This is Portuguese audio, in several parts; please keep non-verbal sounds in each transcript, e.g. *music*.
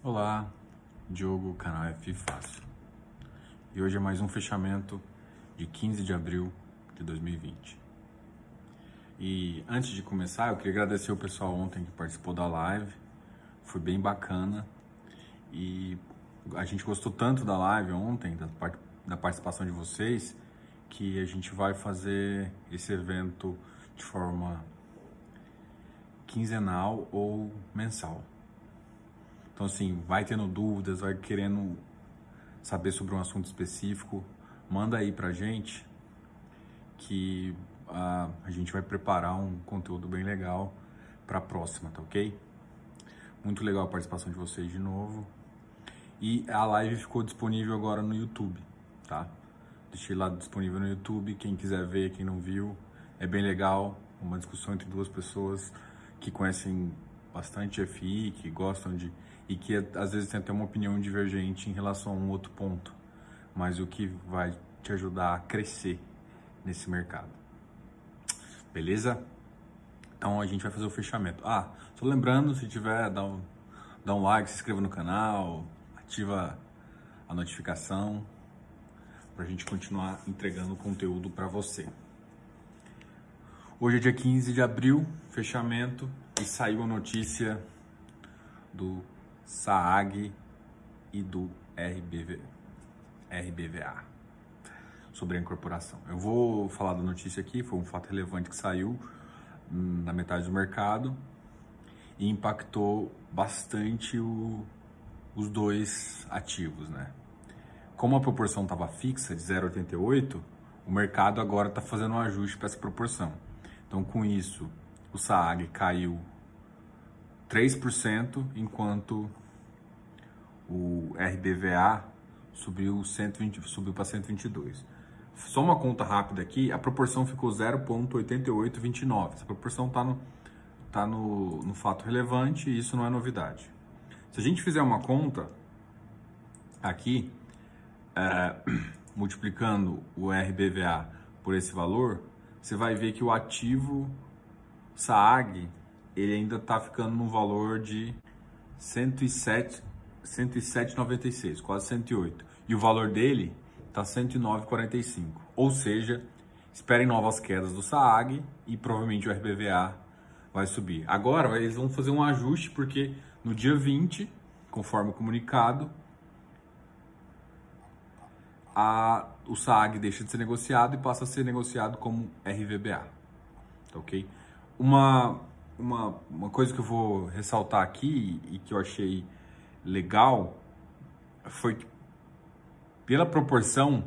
Olá, Diogo, canal F Fácil. E hoje é mais um fechamento de 15 de abril de 2020. E antes de começar, eu queria agradecer o pessoal ontem que participou da live. Foi bem bacana. E a gente gostou tanto da live ontem, da, da participação de vocês, que a gente vai fazer esse evento de forma quinzenal ou mensal. Então, assim, vai tendo dúvidas, vai querendo saber sobre um assunto específico, manda aí pra gente que uh, a gente vai preparar um conteúdo bem legal para a próxima, tá ok? Muito legal a participação de vocês de novo. E a live ficou disponível agora no YouTube, tá? Deixei lá disponível no YouTube, quem quiser ver, quem não viu, é bem legal, uma discussão entre duas pessoas que conhecem bastante FI, que gostam de e que às vezes tem até uma opinião divergente em relação a um outro ponto, mas o que vai te ajudar a crescer nesse mercado. Beleza? Então a gente vai fazer o fechamento. Ah, só lembrando, se tiver, dá um, dá um like, se inscreva no canal, ativa a notificação para a gente continuar entregando conteúdo para você. Hoje é dia 15 de abril, fechamento, e saiu a notícia do SAAG e do RBV, RBVA sobre a incorporação. Eu vou falar da notícia aqui, foi um fato relevante que saiu hum, na metade do mercado e impactou bastante o, os dois ativos, né? Como a proporção estava fixa de 0,88, o mercado agora está fazendo um ajuste para essa proporção. Então, com isso, o SAAG caiu 3%, enquanto o RBVA subiu, 120, subiu para 122. Só uma conta rápida aqui, a proporção ficou 0,8829. Essa proporção está no, tá no, no fato relevante e isso não é novidade. Se a gente fizer uma conta aqui, é, *clears throat* multiplicando o RBVA por esse valor, você vai ver que o ativo SAAG ele ainda está ficando no valor de 107, 107,96, quase 108. E o valor dele está 109,45. Ou seja, esperem novas quedas do SAAG e provavelmente o RBVA vai subir. Agora eles vão fazer um ajuste porque no dia 20, conforme o comunicado, a, o SAAG deixa de ser negociado e passa a ser negociado como RVBA. Tá ok? Uma uma, uma coisa que eu vou ressaltar aqui e que eu achei legal foi que, pela proporção,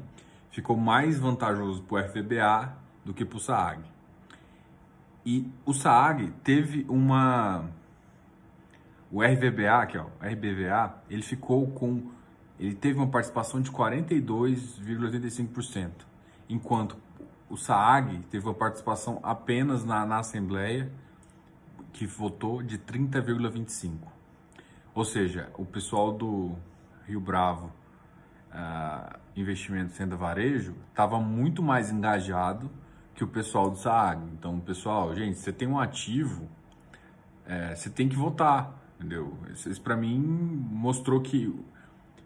ficou mais vantajoso para o FVBA do que para o SAAG. E o SAAG teve uma. O RVBA, que o RBVA, ele ficou com. Ele teve uma participação de 42,85%, enquanto o SAAG teve uma participação apenas na, na Assembleia que votou de 30,25. Ou seja, o pessoal do Rio Bravo uh, Investimentos Senda Varejo estava muito mais engajado que o pessoal do SAAG. Então, pessoal, gente, você tem um ativo, é, você tem que votar, entendeu? Isso, isso para mim mostrou que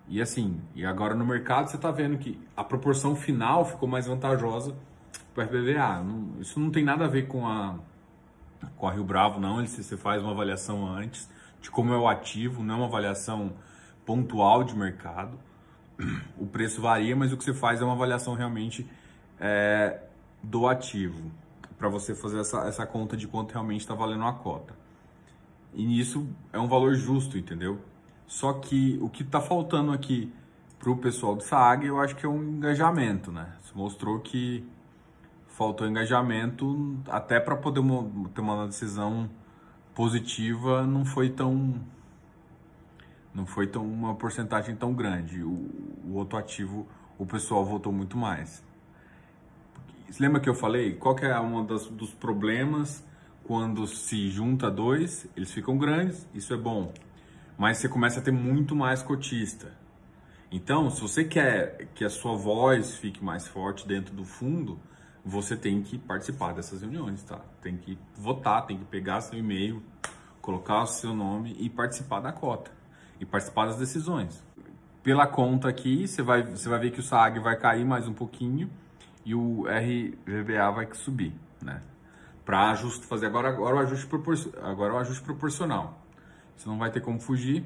e assim, e agora no mercado você está vendo que a proporção final ficou mais vantajosa para o RBVA. Não, isso não tem nada a ver com a com a Rio Bravo, não. Ele, você faz uma avaliação antes de como é o ativo, não é uma avaliação pontual de mercado. *clears throat* O preço varia, mas o que você faz é uma avaliação realmente é, do ativo, para você fazer essa, essa conta de quanto realmente está valendo a cota. E nisso é um valor justo, entendeu? Só que o que está faltando aqui para o pessoal do SAG, eu acho que é um engajamento, né? Isso mostrou que faltou engajamento até para poder ter uma decisão positiva não foi tão não foi tão uma porcentagem tão grande. O, o outro ativo o pessoal votou muito mais. Você lembra que eu falei? Qual que é um dos problemas? Quando se junta dois eles ficam grandes isso é bom. Mas você começa a ter muito mais cotista. Então se você quer que a sua voz fique mais forte dentro do fundo você tem que participar dessas reuniões, tá? Tem que votar, tem que pegar seu e-mail, colocar o seu nome e participar da cota. e participar das decisões. Pela conta aqui, você vai, você vai ver que o SAG vai cair mais um pouquinho e o RVBA vai subir, né? Para ajuste, fazer agora, agora, o ajuste agora o ajuste proporcional. Você não vai ter como fugir.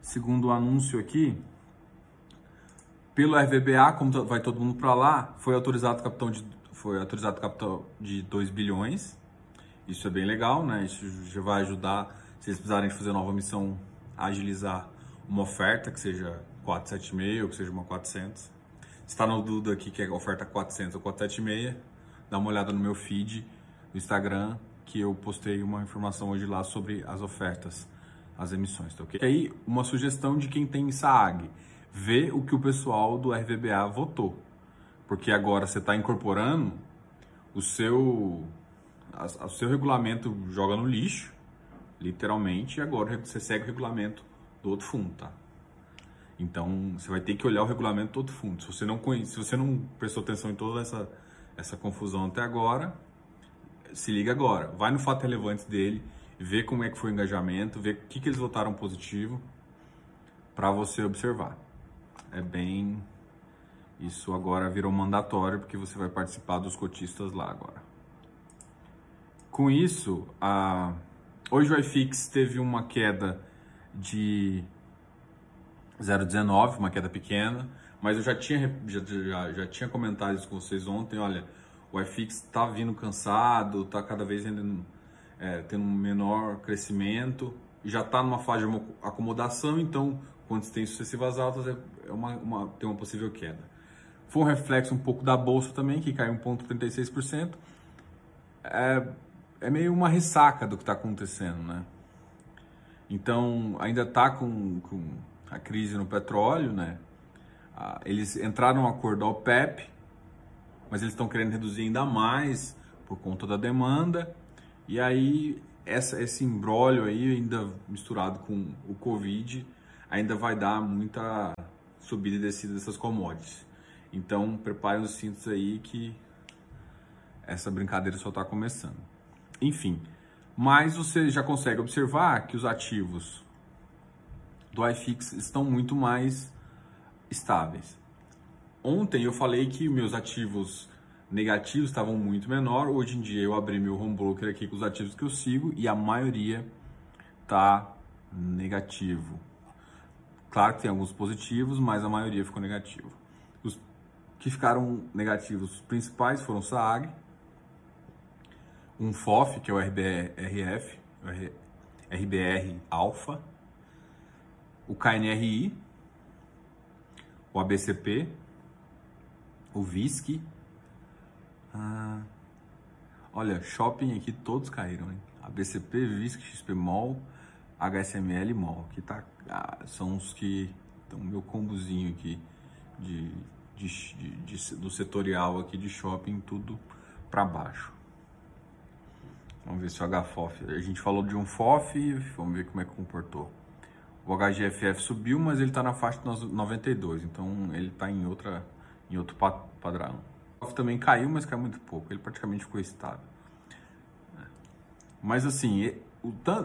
Segundo o anúncio aqui, pelo RVBA, como vai todo mundo para lá, foi autorizado capitão de foi autorizado capital de 2 bilhões. Isso é bem legal, né? Isso já vai ajudar, se eles precisarem fazer nova missão, agilizar uma oferta que seja 476 ou que seja uma 400. Se está na dúvida aqui que é oferta 400 ou 476, dá uma olhada no meu feed no Instagram que eu postei uma informação hoje lá sobre as ofertas, as emissões, tá ok? E aí, uma sugestão de quem tem SAAG, vê o que o pessoal do RVBA votou porque agora você está incorporando o seu, a, o seu regulamento joga no lixo, literalmente, e agora você segue o regulamento do outro fundo, tá? Então você vai ter que olhar o regulamento do outro fundo. Se você não conhece, se você não prestou atenção em toda essa, essa confusão até agora, se liga agora. Vai no fato relevante dele, vê como é que foi o engajamento, vê o que, que eles votaram positivo para você observar. É bem isso agora virou mandatório porque você vai participar dos cotistas lá agora. Com isso, a... hoje o iFix teve uma queda de 0,19, uma queda pequena, mas eu já tinha, já, já, já tinha comentado isso com vocês ontem, olha, o iFix está vindo cansado, está cada vez ainda, é, tendo um menor crescimento, já está numa fase de acomodação, então quando tem sucessivas altas é, é uma, uma, tem uma possível queda. Foi um reflexo um pouco da bolsa também, que caiu 1,36%. É, é meio uma ressaca do que está acontecendo, né? Então, ainda está com, com a crise no petróleo, né? Ah, eles entraram no acordo da OPEP, mas eles estão querendo reduzir ainda mais por conta da demanda. E aí, essa, esse embrólio aí, ainda misturado com o Covid, ainda vai dar muita subida e descida dessas commodities. Então, preparem os cintos aí que essa brincadeira só está começando. Enfim, mas você já consegue observar que os ativos do iFix estão muito mais estáveis. Ontem eu falei que meus ativos negativos estavam muito menor. Hoje em dia eu abri meu home broker aqui com os ativos que eu sigo e a maioria tá negativo. Claro que tem alguns positivos, mas a maioria ficou negativo que ficaram negativos principais foram SAAG, um FOF, que é o RBRF, RBR Alpha, o KNRI, o ABCP, o VISC. Ah, olha, shopping aqui todos caíram, hein? ABCP, VISC, XP HSML Mall, que tá, ah, são os que estão meu combozinho aqui de de, de, de, do setorial aqui de shopping, tudo para baixo. Vamos ver se o HFOF. A gente falou de um FOF, vamos ver como é que comportou. O HGFF subiu, mas ele está na faixa de 92, então ele está em, outra, em outro padrão. O FOF também caiu, mas caiu muito pouco, ele praticamente ficou estável. Mas assim,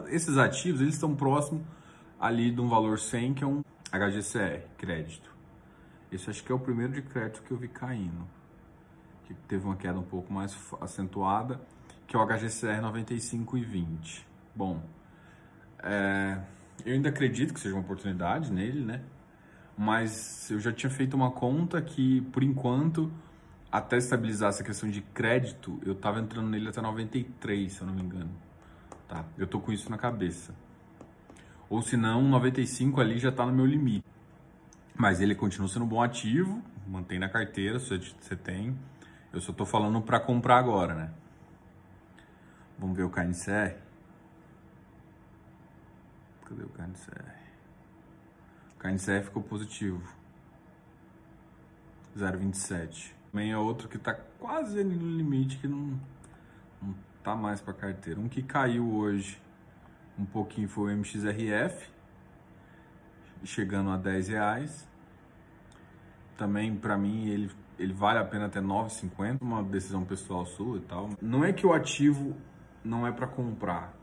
esses ativos eles estão próximos ali de um valor 100, que é um HGCR, crédito. Esse acho que é o primeiro de crédito que eu vi caindo, que teve uma queda um pouco mais acentuada, que é o HGCR 95,20. Bom, é, eu ainda acredito que seja uma oportunidade nele, né? Mas eu já tinha feito uma conta que, por enquanto, até estabilizar essa questão de crédito, eu estava entrando nele até 93, se eu não me engano. Tá? Eu tô com isso na cabeça. Ou se não, 95 ali já está no meu limite. Mas ele continua sendo um bom ativo, mantém na carteira, se você tem. Eu só estou falando para comprar agora, né? Vamos ver o KNCR. Cadê o KNCR? O KNCR ficou positivo. 0,27. Também é outro que está quase no limite, que não, não mais para carteira. Um que caiu hoje um pouquinho foi o MXRF, chegando a 10 reais também para mim ele, ele vale a pena até 9,50, uma decisão pessoal sua e tal. Não é que o ativo não é para comprar.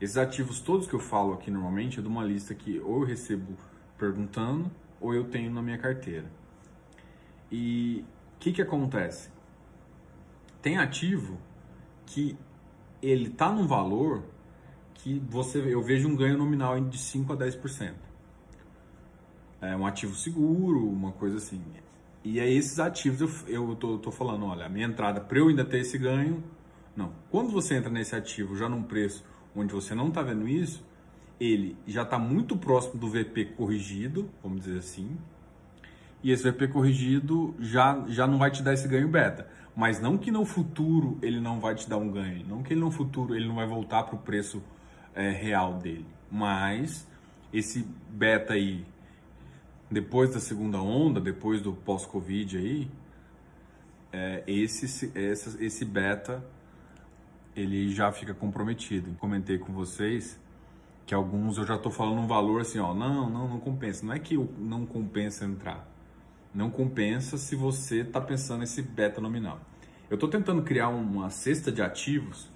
Esses ativos todos que eu falo aqui normalmente é de uma lista que ou eu recebo perguntando ou eu tenho na minha carteira. E o que, que acontece? Tem ativo que ele está num valor que você eu vejo um ganho nominal de 5 a 10%. É um ativo seguro, uma coisa assim. E é esses ativos eu, eu tô, tô falando, olha, a minha entrada para eu ainda ter esse ganho, não. Quando você entra nesse ativo já num preço onde você não está vendo isso, ele já está muito próximo do VP corrigido, vamos dizer assim, e esse VP corrigido já, já não vai te dar esse ganho beta. Mas não que no futuro ele não vai te dar um ganho, não que no futuro ele não vai voltar para o preço é, real dele, mas esse beta aí, depois da segunda onda, depois do pós-Covid aí, é, esse, esse, esse beta ele já fica comprometido. Comentei com vocês que alguns eu já estou falando um valor assim, ó, não, não, não compensa. Não é que não compensa entrar. Não compensa se você está pensando nesse beta nominal. Eu estou tentando criar uma cesta de ativos,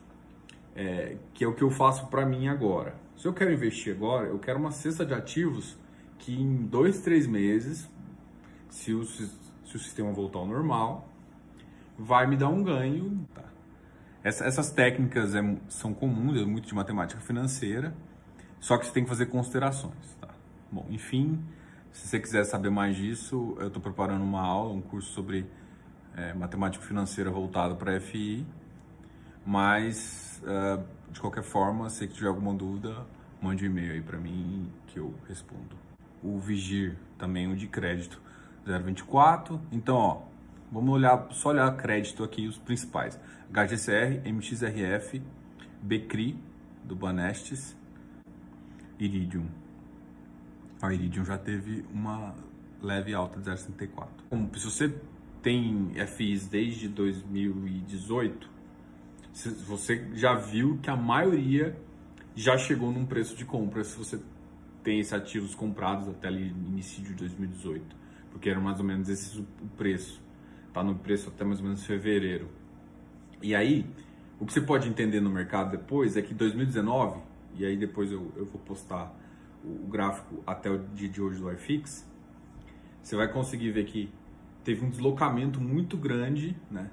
é, que é o que eu faço para mim agora. Se eu quero investir agora, eu quero uma cesta de ativos que em dois, três meses, se o, se o sistema voltar ao normal, vai me dar um ganho. Tá? Essa, essas técnicas é, são comuns, é muito de matemática financeira, só que você tem que fazer considerações. Tá? Bom, enfim, se você quiser saber mais disso, eu estou preparando uma aula, um curso sobre é, matemática financeira voltado para FI. Mas, uh, de qualquer forma, se tiver alguma dúvida, mande um e-mail aí para mim que eu respondo. O Vigir, também o de crédito 024. Então, ó, vamos olhar, só olhar crédito aqui, os principais. HGCR, MXRF, Becri, do Banestes, Iridium. A Iridium já teve uma leve alta de 0,64. Se você tem FIs desde 2018, você já viu que a maioria já chegou num preço de compra se você tem esses ativos comprados até ali início de 2018, porque era mais ou menos esse o preço. Tá no preço até mais ou menos fevereiro. E aí, o que você pode entender no mercado depois é que 2019, e aí depois eu, eu vou postar o gráfico até o dia de hoje do iFix, você vai conseguir ver que teve um deslocamento muito grande, né?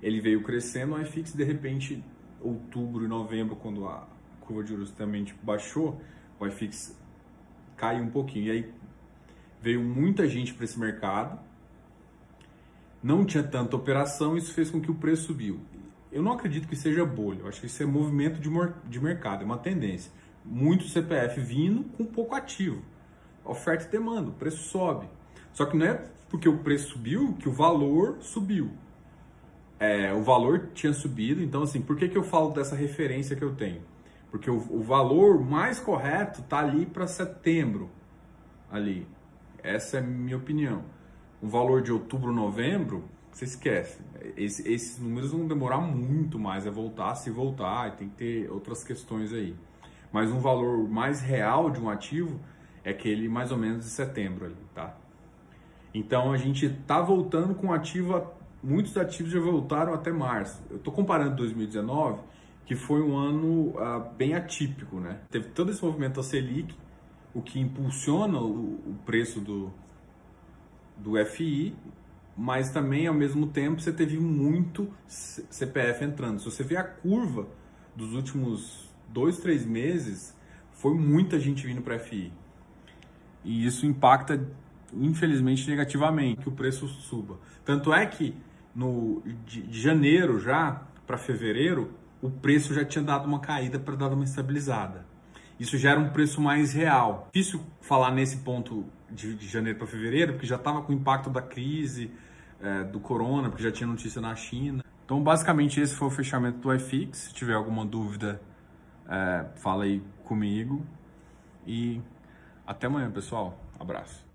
Ele veio crescendo, o iFix de repente, outubro e novembro, quando a curva de juros também tipo, baixou, o iFix caiu um pouquinho. E aí veio muita gente para esse mercado, não tinha tanta operação, isso fez com que o preço subiu. Eu não acredito que seja bolha, eu acho que isso é movimento de, de mercado, é uma tendência muito CPF vindo com pouco ativo. Oferta e demanda, o preço sobe. Só que não é porque o preço subiu que o valor subiu. É, o valor tinha subido, então assim, por que, que eu falo dessa referência que eu tenho? Porque o, o valor mais correto está ali para setembro, ali. Essa é a minha opinião. O valor de outubro, novembro, você esquece. Esse, esses números vão demorar muito mais a voltar, se voltar, e tem que ter outras questões aí mas um valor mais real de um ativo é aquele mais ou menos de setembro ali, tá? Então a gente tá voltando com ativo, muitos ativos já voltaram até março. Eu estou comparando 2019, que foi um ano uh, bem atípico, né? Teve todo esse movimento da Selic, o que impulsiona o, o preço do, do FI, mas também ao mesmo tempo você teve muito CPF entrando. Se você vê a curva dos últimos dois, três meses, foi muita gente vindo para FI. E isso impacta, infelizmente, negativamente que o preço suba. Tanto é que no, de, de janeiro já para fevereiro, o preço já tinha dado uma caída para dar uma estabilizada. Isso gera um preço mais real. Difícil falar nesse ponto de, de janeiro para fevereiro, porque já estava com o impacto da crise, é, do corona, porque já tinha notícia na China. Então, basicamente, esse foi o fechamento do iFix. Se tiver alguma dúvida, é, fala aí comigo. E até amanhã, pessoal. Abraço.